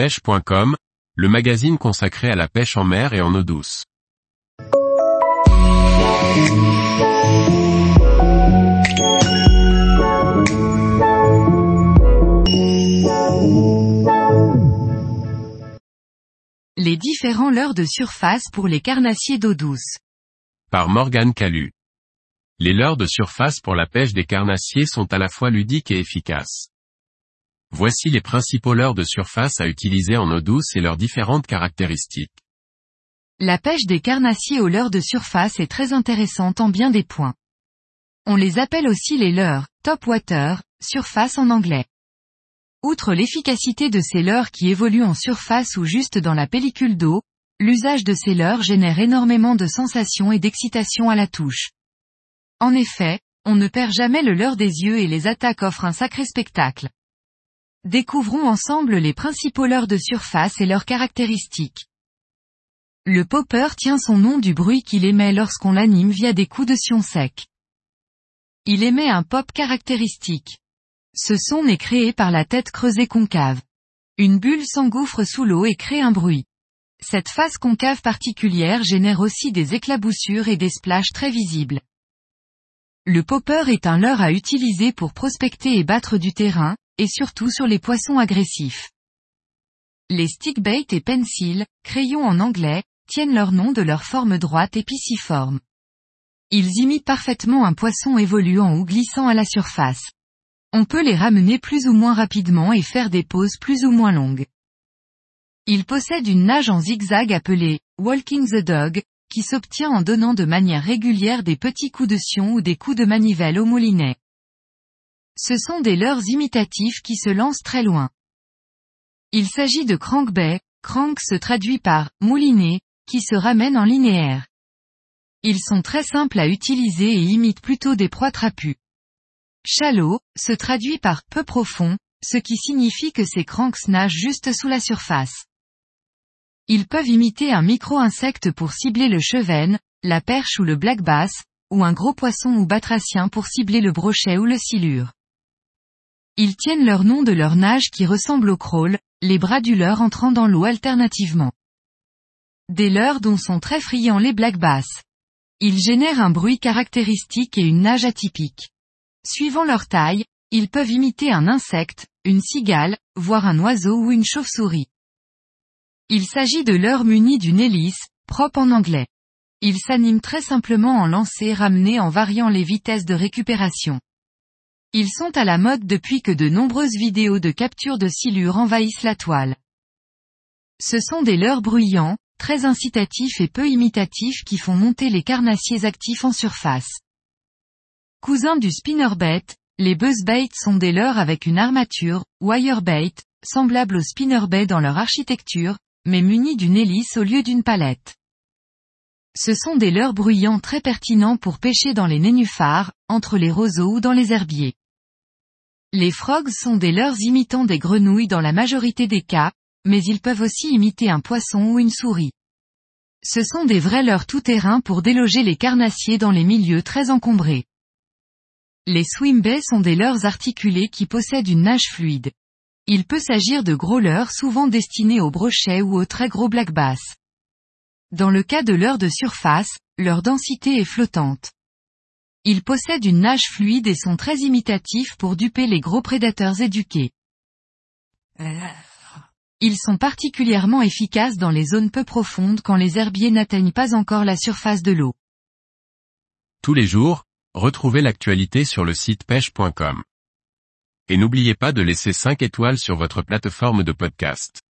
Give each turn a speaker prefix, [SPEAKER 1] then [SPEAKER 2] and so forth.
[SPEAKER 1] pêche.com, le magazine consacré à la pêche en mer et en eau douce.
[SPEAKER 2] Les différents leurres de surface pour les carnassiers d'eau douce.
[SPEAKER 1] Par Morgane Calu. Les leurres de surface pour la pêche des carnassiers sont à la fois ludiques et efficaces. Voici les principaux leurres de surface à utiliser en eau douce et leurs différentes caractéristiques.
[SPEAKER 2] La pêche des carnassiers aux leurres de surface est très intéressante en bien des points. On les appelle aussi les leurres, top water, surface en anglais. Outre l'efficacité de ces leurres qui évoluent en surface ou juste dans la pellicule d'eau, l'usage de ces leurres génère énormément de sensations et d'excitation à la touche. En effet, on ne perd jamais le leurre des yeux et les attaques offrent un sacré spectacle. Découvrons ensemble les principaux leurres de surface et leurs caractéristiques. Le popper tient son nom du bruit qu'il émet lorsqu'on l'anime via des coups de sion sec. Il émet un pop caractéristique. Ce son est créé par la tête creusée concave. Une bulle s'engouffre sous l'eau et crée un bruit. Cette face concave particulière génère aussi des éclaboussures et des splashes très visibles. Le popper est un leurre à utiliser pour prospecter et battre du terrain, et surtout sur les poissons agressifs. Les stickbait et pencil, crayons en anglais, tiennent leur nom de leur forme droite et pisciforme. Ils imitent parfaitement un poisson évoluant ou glissant à la surface. On peut les ramener plus ou moins rapidement et faire des pauses plus ou moins longues. Ils possèdent une nage en zigzag appelée Walking the Dog, qui s'obtient en donnant de manière régulière des petits coups de sion ou des coups de manivelle au moulinet. Ce sont des leurres imitatifs qui se lancent très loin. Il s'agit de crankbait, crank se traduit par moulinet, qui se ramène en linéaire. Ils sont très simples à utiliser et imitent plutôt des proies trapues. Shallow, se traduit par peu profond, ce qui signifie que ces cranks nagent juste sous la surface. Ils peuvent imiter un micro-insecte pour cibler le chevenne, la perche ou le black bass, ou un gros poisson ou batracien pour cibler le brochet ou le silure. Ils tiennent leur nom de leur nage qui ressemble au crawl, les bras du leurre entrant dans l'eau alternativement. Des leurres dont sont très friands les black bass. Ils génèrent un bruit caractéristique et une nage atypique. Suivant leur taille, ils peuvent imiter un insecte, une cigale, voire un oiseau ou une chauve-souris. Il s'agit de leurres munis d'une hélice, propre en anglais. Ils s'animent très simplement en lancer ramener en variant les vitesses de récupération. Ils sont à la mode depuis que de nombreuses vidéos de capture de silure envahissent la toile. Ce sont des leurres bruyants, très incitatifs et peu imitatifs qui font monter les carnassiers actifs en surface. Cousins du spinnerbait, les buzzbait sont des leurres avec une armature, wirebait, semblable au spinnerbait dans leur architecture, mais munis d'une hélice au lieu d'une palette. Ce sont des leurres bruyants très pertinents pour pêcher dans les nénuphars, entre les roseaux ou dans les herbiers. Les frogs sont des leurres imitant des grenouilles dans la majorité des cas, mais ils peuvent aussi imiter un poisson ou une souris. Ce sont des vrais leurres tout-terrain pour déloger les carnassiers dans les milieux très encombrés. Les swimbaits sont des leurres articulés qui possèdent une nage fluide. Il peut s'agir de gros leurres souvent destinés aux brochets ou aux très gros black bass. Dans le cas de leurres de surface, leur densité est flottante. Ils possèdent une nage fluide et sont très imitatifs pour duper les gros prédateurs éduqués. Ils sont particulièrement efficaces dans les zones peu profondes quand les herbiers n'atteignent pas encore la surface de l'eau.
[SPEAKER 1] Tous les jours, retrouvez l'actualité sur le site pêche.com. Et n'oubliez pas de laisser 5 étoiles sur votre plateforme de podcast.